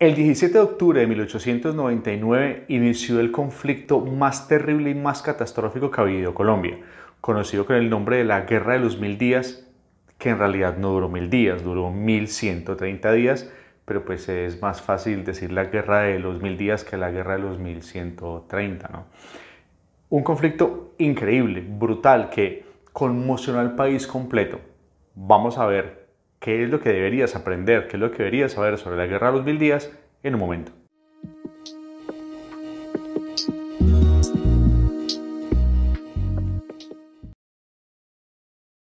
El 17 de octubre de 1899 inició el conflicto más terrible y más catastrófico que ha vivido Colombia, conocido con el nombre de la Guerra de los Mil Días, que en realidad no duró mil días, duró 1130 días, pero pues es más fácil decir la Guerra de los Mil Días que la Guerra de los 1130, ¿no? Un conflicto increíble, brutal, que conmocionó al país completo. Vamos a ver qué es lo que deberías aprender, qué es lo que deberías saber sobre la guerra de los mil días en un momento.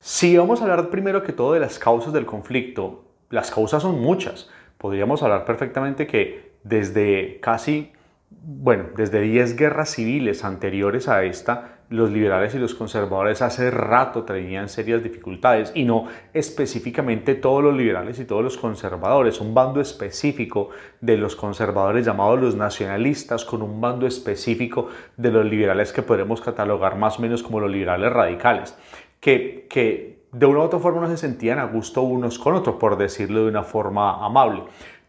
Si vamos a hablar primero que todo de las causas del conflicto, las causas son muchas. Podríamos hablar perfectamente que desde casi bueno, desde 10 guerras civiles anteriores a esta, los liberales y los conservadores hace rato tenían serias dificultades y no específicamente todos los liberales y todos los conservadores, un bando específico de los conservadores llamados los nacionalistas con un bando específico de los liberales que podemos catalogar más o menos como los liberales radicales, que, que de una u otra forma no se sentían a gusto unos con otros, por decirlo de una forma amable.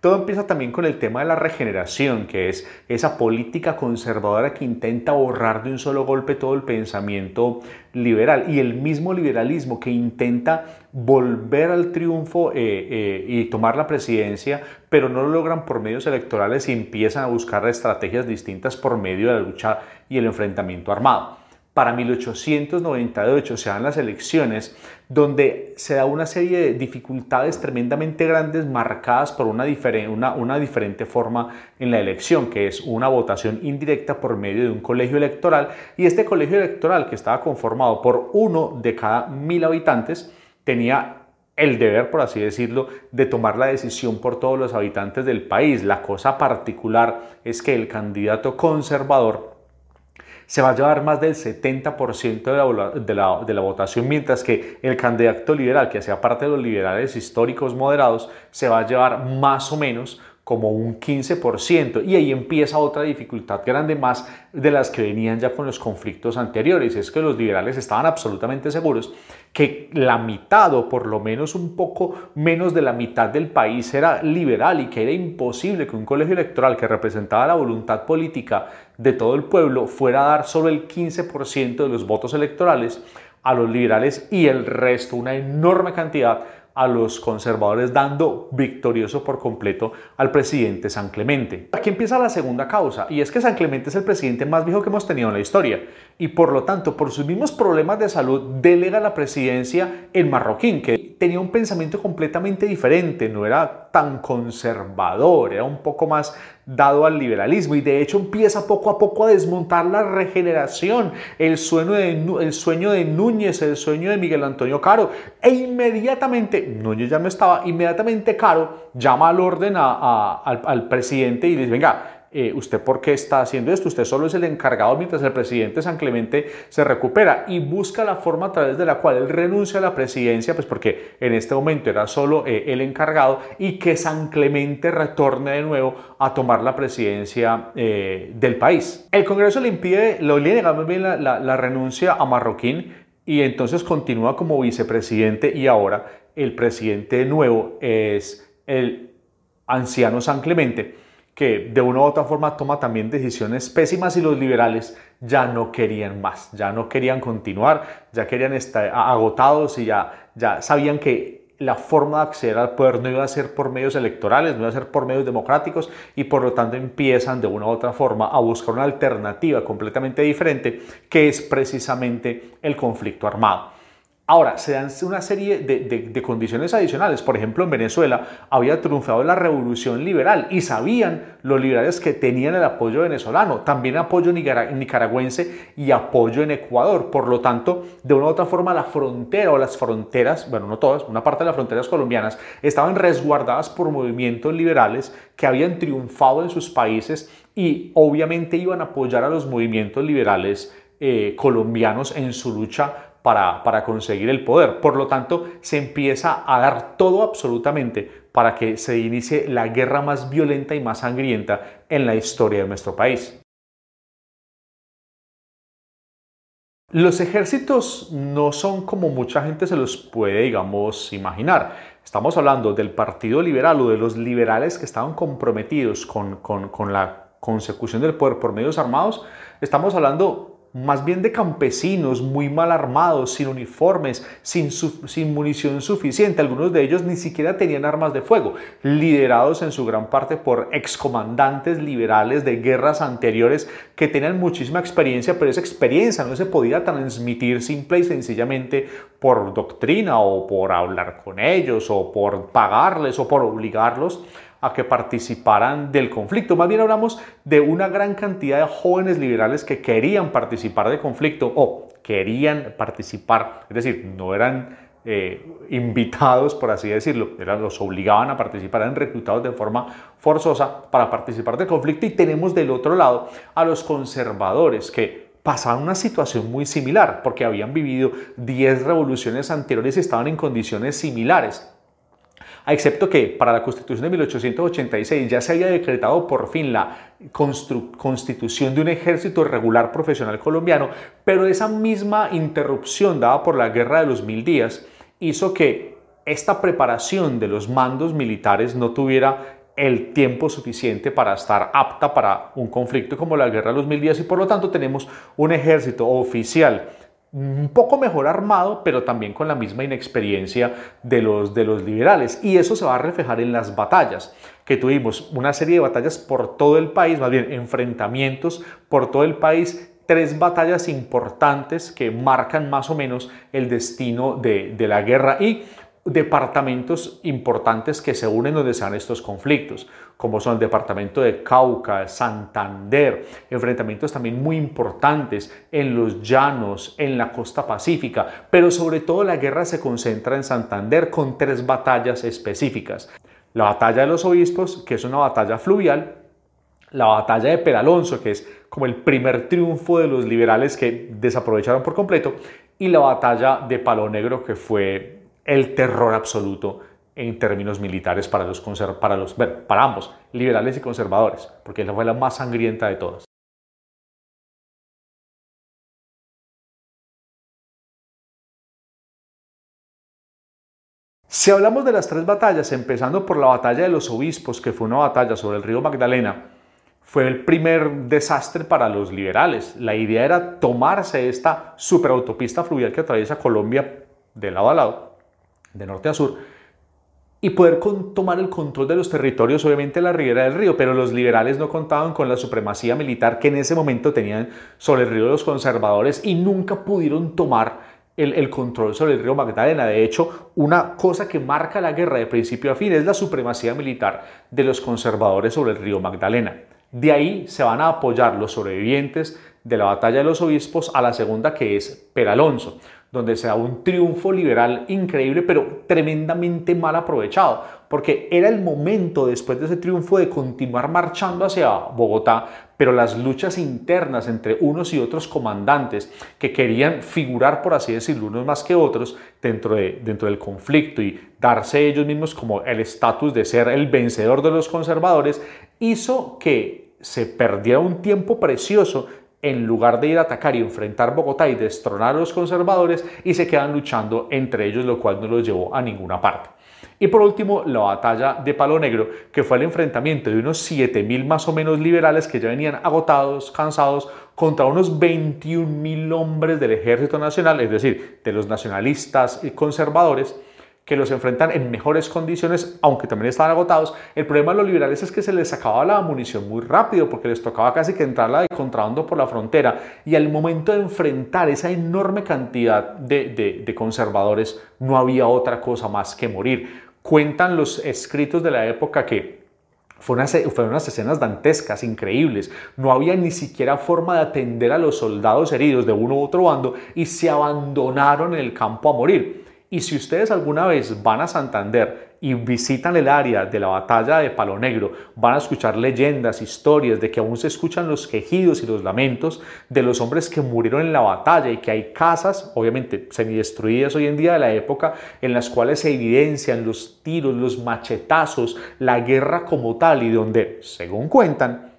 Todo empieza también con el tema de la regeneración, que es esa política conservadora que intenta borrar de un solo golpe todo el pensamiento liberal. Y el mismo liberalismo que intenta volver al triunfo eh, eh, y tomar la presidencia, pero no lo logran por medios electorales y empiezan a buscar estrategias distintas por medio de la lucha y el enfrentamiento armado para 1898 se dan las elecciones, donde se da una serie de dificultades tremendamente grandes marcadas por una, una, diferente forma en la elección, que es una votación indirecta por medio de un colegio electoral, y este colegio electoral, que estaba conformado por uno de cada mil habitantes, tenía el deber, por así decirlo, de tomar la decisión por todos los habitantes del país. La cosa particular es que el candidato conservador se va a llevar más del 70% de la, de, la, de la, votación, mientras que el candidato liberal, que hacía parte de los liberales históricos moderados, se va a llevar más o menos como un 15%. Y ahí empieza otra dificultad grande más de las que venían ya con los conflictos anteriores. Es que los liberales estaban absolutamente seguros que la mitad o por lo menos un poco menos de la mitad del país era liberal y que era imposible que un colegio electoral que representaba la voluntad política de todo el pueblo fuera a dar solo el 15% de los votos electorales a los liberales y el resto, una enorme cantidad, a los conservadores dando victorioso por completo al presidente San Clemente. Aquí empieza la segunda causa y es que San Clemente es el presidente más viejo que hemos tenido en la historia y por lo tanto por sus mismos problemas de salud delega la presidencia en Marroquín que tenía un pensamiento completamente diferente, no era tan conservador, era un poco más dado al liberalismo. Y de hecho empieza poco a poco a desmontar la regeneración, el sueño de, el sueño de Núñez, el sueño de Miguel Antonio Caro. E inmediatamente, Núñez ya no estaba, inmediatamente Caro llama al orden al, al presidente y dice, venga, eh, ¿usted por qué está haciendo esto? Usted solo es el encargado mientras el presidente San Clemente se recupera y busca la forma a través de la cual él renuncia a la presidencia, pues porque en este momento era solo eh, el encargado y que San Clemente retorne de nuevo a tomar la presidencia eh, del país. El Congreso le impide, lo niega más bien la, la renuncia a Marroquín y entonces continúa como vicepresidente y ahora el presidente nuevo es el anciano San Clemente que de una u otra forma toma también decisiones pésimas y los liberales ya no querían más, ya no querían continuar, ya querían estar agotados y ya, ya sabían que la forma de acceder al poder no iba a ser por medios electorales, no iba a ser por medios democráticos y por lo tanto empiezan de una u otra forma a buscar una alternativa completamente diferente que es precisamente el conflicto armado. Ahora, se dan una serie de, condiciones adicionales. Por ejemplo, en Venezuela había triunfado la revolución liberal y sabían los liberales que tenían el apoyo venezolano, también apoyo nicaragüense y apoyo en Ecuador. Por lo tanto, de una u otra forma, la frontera o las fronteras, bueno, no todas, una parte de las fronteras colombianas estaban resguardadas por movimientos liberales que habían triunfado en sus países y obviamente iban a apoyar a los movimientos liberales eh, colombianos en su lucha para, conseguir el poder. Por lo tanto, se empieza a dar todo absolutamente para que se inicie la guerra más violenta y más sangrienta en la historia de nuestro país. Los ejércitos no son como mucha gente se los puede, digamos, imaginar. Estamos hablando del Partido Liberal o de los liberales que estaban comprometidos con, con, con la consecución del poder por medios armados. Estamos hablando más bien de campesinos muy mal armados, sin uniformes, sin, sin, munición suficiente. Algunos de ellos ni siquiera tenían armas de fuego, liderados en su gran parte por excomandantes liberales de guerras anteriores que tenían muchísima experiencia, pero esa experiencia no se podía transmitir simple y sencillamente por doctrina o por hablar con ellos o por pagarles o por obligarlos a que participaran del conflicto. Más bien hablamos de una gran cantidad de jóvenes liberales que querían participar del conflicto o querían participar, es decir, no eran eh, invitados, por así decirlo, eran, los obligaban a participar, eran reclutados de forma forzosa para participar del conflicto y tenemos del otro lado a los conservadores que pasaban una situación muy similar porque habían vivido 10 revoluciones anteriores y estaban en condiciones similares excepto que para la Constitución de 1886 ya se había decretado por fin la constitución de un ejército regular profesional colombiano, pero esa misma interrupción dada por la Guerra de los Mil Días hizo que esta preparación de los mandos militares no tuviera el tiempo suficiente para estar apta para un conflicto como la Guerra de los Mil Días y por lo tanto tenemos un ejército oficial un poco mejor armado, pero también con la misma inexperiencia de los, de los liberales. Y eso se va a reflejar en las batallas, que tuvimos una serie de batallas por todo el país, más bien enfrentamientos por todo el país, tres batallas importantes que marcan más o menos el destino de, de la guerra y departamentos importantes que se unen donde se dan estos conflictos, como son el departamento de Cauca, Santander, enfrentamientos también muy importantes en los llanos, en la costa pacífica, pero sobre todo la guerra se concentra en Santander con tres batallas específicas. La batalla de los obispos, que es una batalla fluvial, la batalla de Peralonso, que es como el primer triunfo de los liberales que desaprovecharon por completo, y la batalla de Palo Negro, que fue el terror absoluto en términos militares para, los, para, los, para ambos, liberales y conservadores, porque esa fue la más sangrienta de todas. Si hablamos de las tres batallas, empezando por la batalla de los obispos, que fue una batalla sobre el río Magdalena, fue el primer desastre para los liberales. La idea era tomarse esta superautopista fluvial que atraviesa Colombia de lado a lado de norte a sur, y poder tomar el control de los territorios, obviamente la ribera del río, pero los liberales no contaban con la supremacía militar que en ese momento tenían sobre el río los conservadores y nunca pudieron tomar el, el, control sobre el río Magdalena. De hecho, una cosa que marca la guerra de principio a fin es la supremacía militar de los conservadores sobre el río Magdalena. De ahí se van a apoyar los sobrevivientes de la batalla de los obispos a la segunda que es Peralonso donde se da un triunfo liberal increíble, pero tremendamente mal aprovechado, porque era el momento después de ese triunfo de continuar marchando hacia Bogotá, pero las luchas internas entre unos y otros comandantes que querían figurar, por así decirlo, unos más que otros dentro, de, dentro del conflicto y darse ellos mismos como el estatus de ser el vencedor de los conservadores, hizo que se perdiera un tiempo precioso en lugar de ir a atacar y enfrentar Bogotá y destronar a los conservadores y se quedan luchando entre ellos, lo cual no los llevó a ninguna parte. Y por último, la batalla de Palo Negro, que fue el enfrentamiento de unos 7.000 más o menos liberales que ya venían agotados, cansados, contra unos 21.000 hombres del Ejército Nacional, es decir, de los nacionalistas y conservadores, que los enfrentan en mejores condiciones, aunque también estaban agotados. El problema de los liberales es que se les acababa la munición muy rápido, porque les tocaba casi que entrarla de contrabando por la frontera. Y al momento de enfrentar esa enorme cantidad de, de conservadores, no había otra cosa más que morir. Cuentan los escritos de la época que fueron unas escenas dantescas, increíbles. No había ni siquiera forma de atender a los soldados heridos de uno u otro bando y se abandonaron en el campo a morir. Y si ustedes alguna vez van a Santander y visitan el área de la batalla de Palo Negro, van a escuchar leyendas, historias de que aún se escuchan los quejidos y los lamentos de los hombres que murieron en la batalla y que hay casas, obviamente semidestruidas hoy en día de la época, en las cuales se evidencian los tiros, los machetazos, la guerra como tal y donde, según cuentan,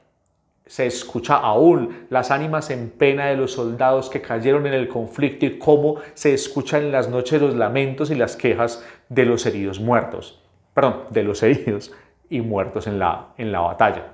se escucha aún las ánimas en pena de los soldados que cayeron en el conflicto y cómo se escuchan en las noches los lamentos y las quejas de los heridos muertos. Perdón, de los heridos y muertos en la, en la batalla.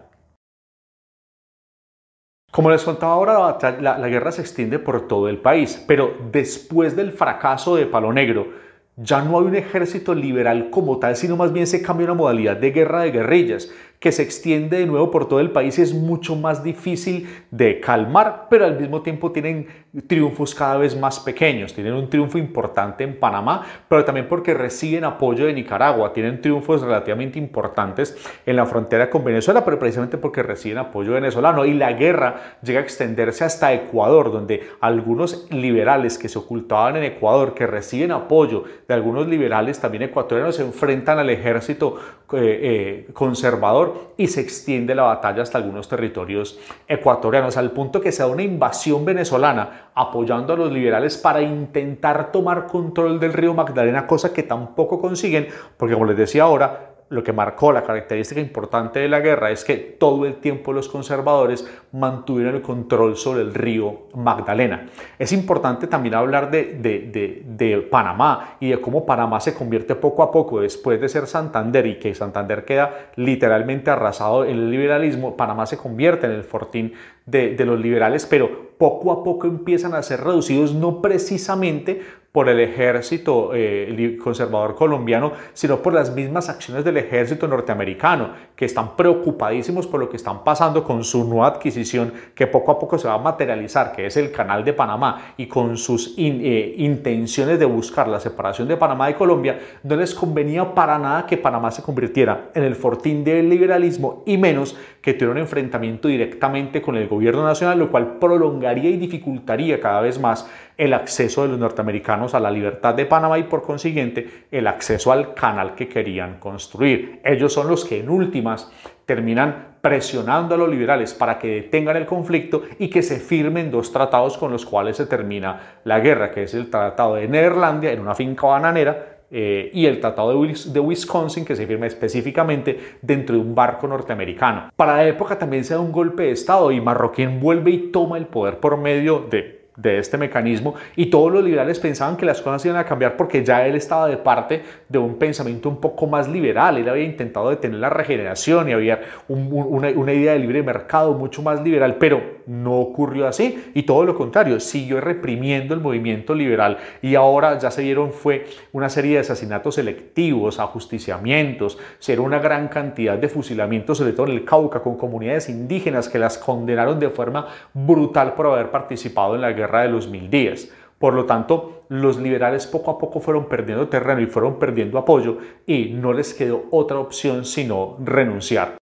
Como les contaba ahora, la, la, guerra se extiende por todo el país, pero después del fracaso de Palo Negro, ya no hay un ejército liberal como tal, sino más bien se cambia una modalidad de guerra de guerrillas que se extiende de nuevo por todo el país y es mucho más difícil de calmar, pero al mismo tiempo tienen triunfos cada vez más pequeños. Tienen un triunfo importante en Panamá, pero también porque reciben apoyo de Nicaragua. Tienen triunfos relativamente importantes en la frontera con Venezuela, pero precisamente porque reciben apoyo venezolano. Y la guerra llega a extenderse hasta Ecuador, donde algunos liberales que se ocultaban en Ecuador, que reciben apoyo de algunos liberales también ecuatorianos, se enfrentan al ejército eh, eh, conservador y se extiende la batalla hasta algunos territorios ecuatorianos, al punto que se da una invasión venezolana apoyando a los liberales para intentar tomar control del río Magdalena, cosa que tampoco consiguen, porque como les decía ahora, lo que marcó la característica importante de la guerra es que todo el tiempo los conservadores mantuvieron el control sobre el río Magdalena. Es importante también hablar de, Panamá y de cómo Panamá se convierte poco a poco después de ser Santander y que Santander queda literalmente arrasado en el liberalismo, Panamá se convierte en el fortín de, los liberales, pero poco a poco empiezan a ser reducidos no precisamente por el ejército eh, conservador colombiano, sino por las mismas acciones del ejército norteamericano, que están preocupadísimos por lo que están pasando con su nueva adquisición, que poco a poco se va a materializar, que es el canal de Panamá, y con sus eh, intenciones de buscar la separación de Panamá y Colombia, no les convenía para nada que Panamá se convirtiera en el fortín del liberalismo y menos que tuviera un enfrentamiento directamente con el gobierno nacional, lo cual prolongaría y dificultaría cada vez más el acceso de los norteamericanos a la libertad de Panamá y por consiguiente el acceso al canal que querían construir. Ellos son los que en últimas terminan presionando a los liberales para que detengan el conflicto y que se firmen dos tratados con los cuales se termina la guerra, que es el Tratado de Neerlandia en una finca bananera eh, y el Tratado de Wisconsin que se firma específicamente dentro de un barco norteamericano. Para la época también se da un golpe de Estado y Marroquín vuelve y toma el poder por medio de de este mecanismo y todos los liberales pensaban que las cosas iban a cambiar porque ya él estaba de parte de un pensamiento un poco más liberal, él había intentado detener la regeneración y había una, idea de libre mercado mucho más liberal, pero no ocurrió así y todo lo contrario, siguió reprimiendo el movimiento liberal. Y ahora ya se dieron fue una serie de asesinatos selectivos, ajusticiamientos, se una gran cantidad de fusilamientos, sobre todo en el Cauca, con comunidades indígenas que las condenaron de forma brutal por haber participado en la guerra guerra de los mil días. Por lo tanto, los liberales poco a poco fueron perdiendo terreno y fueron perdiendo apoyo y no les quedó otra opción sino renunciar.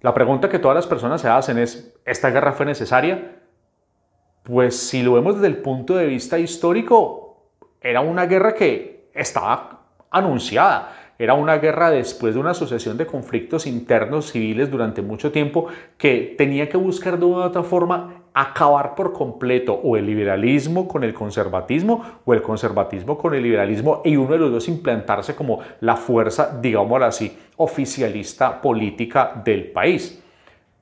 La pregunta que todas las personas se hacen es, ¿esta guerra fue necesaria? Pues si lo vemos desde el punto de vista histórico, era una guerra que estaba anunciada. Era una guerra después de una sucesión de conflictos internos civiles durante mucho tiempo que tenía que buscar de una u otra forma acabar por completo o el liberalismo con el conservatismo o el conservatismo con el liberalismo y uno de los dos implantarse como la fuerza, digámoslo así, oficialista política del país.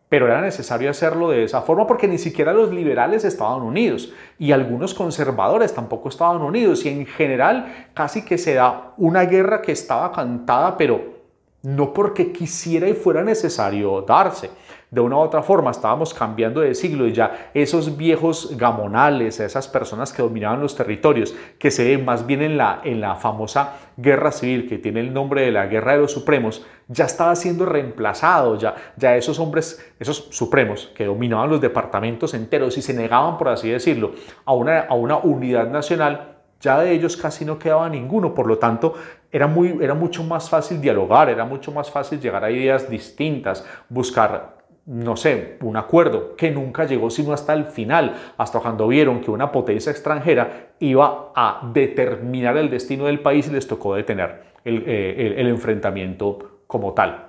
Pero era necesario hacerlo de esa forma porque ni siquiera los liberales estaban unidos y algunos conservadores tampoco estaban unidos y en general casi que se da una guerra que estaba cantada pero no porque quisiera y fuera necesario darse. De una u otra forma estábamos cambiando de siglo y ya esos viejos gamonales, esas personas que dominaban los territorios, que se ven más bien en la, en la famosa guerra civil que tiene el nombre de la guerra de los supremos, ya estaba siendo reemplazado, ya, ya esos hombres, esos supremos que dominaban los departamentos enteros y se negaban, por así decirlo, a una, a una unidad nacional, ya de ellos casi no quedaba ninguno, por lo tanto era, muy, era mucho más fácil dialogar, era mucho más fácil llegar a ideas distintas, buscar no sé, un acuerdo que nunca llegó sino hasta el final, hasta cuando vieron que una potencia extranjera iba a determinar el destino del país y les tocó detener el, eh, enfrentamiento como tal.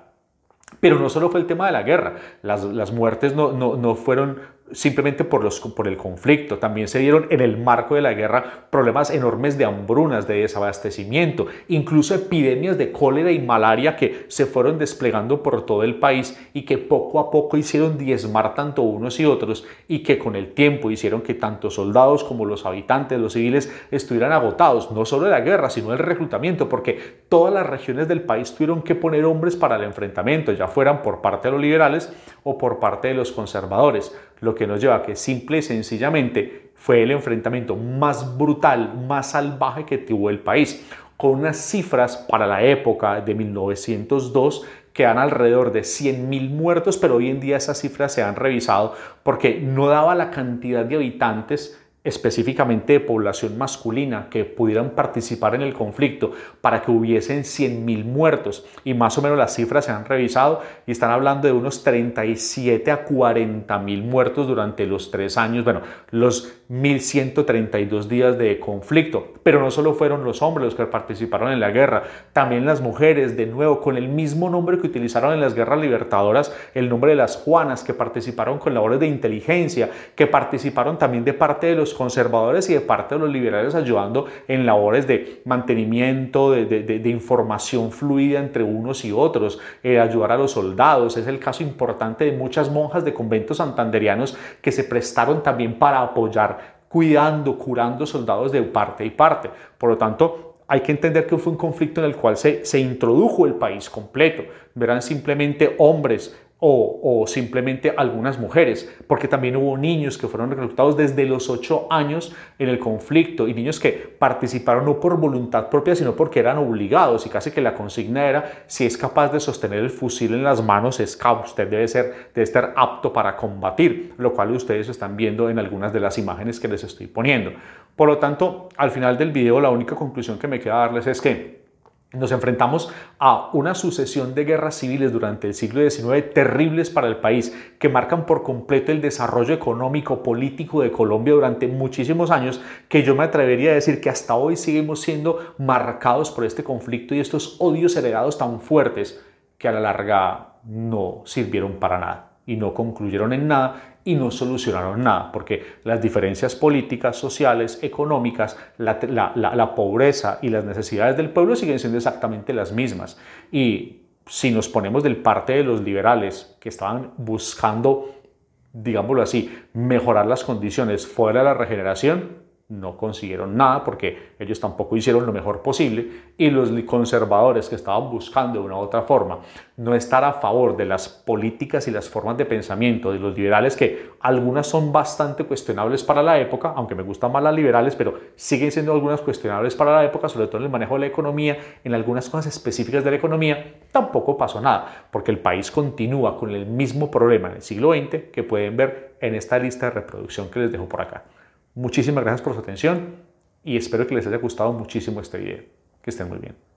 Pero no solo fue el tema de la guerra, las, muertes no, no, fueron simplemente por, los, por el conflicto. También se dieron en el marco de la guerra problemas enormes de hambrunas, de desabastecimiento, incluso epidemias de cólera y malaria que se fueron desplegando por todo el país y que poco a poco hicieron diezmar tanto unos y otros y que con el tiempo hicieron que tanto soldados como los habitantes, los civiles, estuvieran agotados, no solo de la guerra, sino del reclutamiento, porque todas las regiones del país tuvieron que poner hombres para el enfrentamiento, ya fueran por parte de los liberales o por parte de los conservadores lo que nos lleva a que simple y sencillamente fue el enfrentamiento más brutal, más salvaje que tuvo el país, con unas cifras para la época de 1902 que dan alrededor de 100.000 muertos, pero hoy en día esas cifras se han revisado porque no daba la cantidad de habitantes específicamente de población masculina que pudieran participar en el conflicto para que hubiesen 100.000 muertos y más o menos las cifras se han revisado y están hablando de unos 37 a 40.000 muertos durante los tres años, bueno, los 1.132 días de conflicto. Pero no solo fueron los hombres los que participaron en la guerra, también las mujeres, de nuevo, con el mismo nombre que utilizaron en las guerras libertadoras, el nombre de las Juanas, que participaron con labores de inteligencia, que participaron también de parte de los conservadores y de parte de los liberales ayudando en labores de mantenimiento, de, información fluida entre unos y otros, eh, ayudar a los soldados. Es el caso importante de muchas monjas de conventos santanderianos que se prestaron también para apoyar cuidando, curando soldados de parte y parte. Por lo tanto, hay que entender que fue un conflicto en el cual se, se introdujo el país completo. Verán simplemente hombres o, simplemente algunas mujeres, porque también hubo niños que fueron reclutados desde los 8 años en el conflicto y niños que participaron no por voluntad propia, sino porque eran obligados y casi que la consigna era, si es capaz de sostener el fusil en las manos, es usted debe, ser, debe estar apto para combatir, lo cual ustedes están viendo en algunas de las imágenes que les estoy poniendo. Por lo tanto, al final del video la única conclusión que me queda darles es que nos enfrentamos a una sucesión de guerras civiles durante el siglo XIX terribles para el país, que marcan por completo el desarrollo económico, político de Colombia durante muchísimos años, que yo me atrevería a decir que hasta hoy seguimos siendo marcados por este conflicto y estos odios heredados tan fuertes que a la larga no sirvieron para nada y no concluyeron en nada y no solucionaron nada, porque las diferencias políticas, sociales, económicas, la, pobreza y las necesidades del pueblo siguen siendo exactamente las mismas. Y si nos ponemos del parte de los liberales que estaban buscando, digámoslo así, mejorar las condiciones fuera de la regeneración, no consiguieron nada porque ellos tampoco hicieron lo mejor posible y los conservadores que estaban buscando de una u otra forma no estar a favor de las políticas y las formas de pensamiento de los liberales que algunas son bastante cuestionables para la época, aunque me gustan más las liberales, pero siguen siendo algunas cuestionables para la época, sobre todo en el manejo de la economía, en algunas cosas específicas de la economía, tampoco pasó nada, porque el país continúa con el mismo problema en el siglo XX que pueden ver en esta lista de reproducción que les dejo por acá. Muchísimas gracias por su atención y espero que les haya gustado muchísimo este video. Que estén muy bien.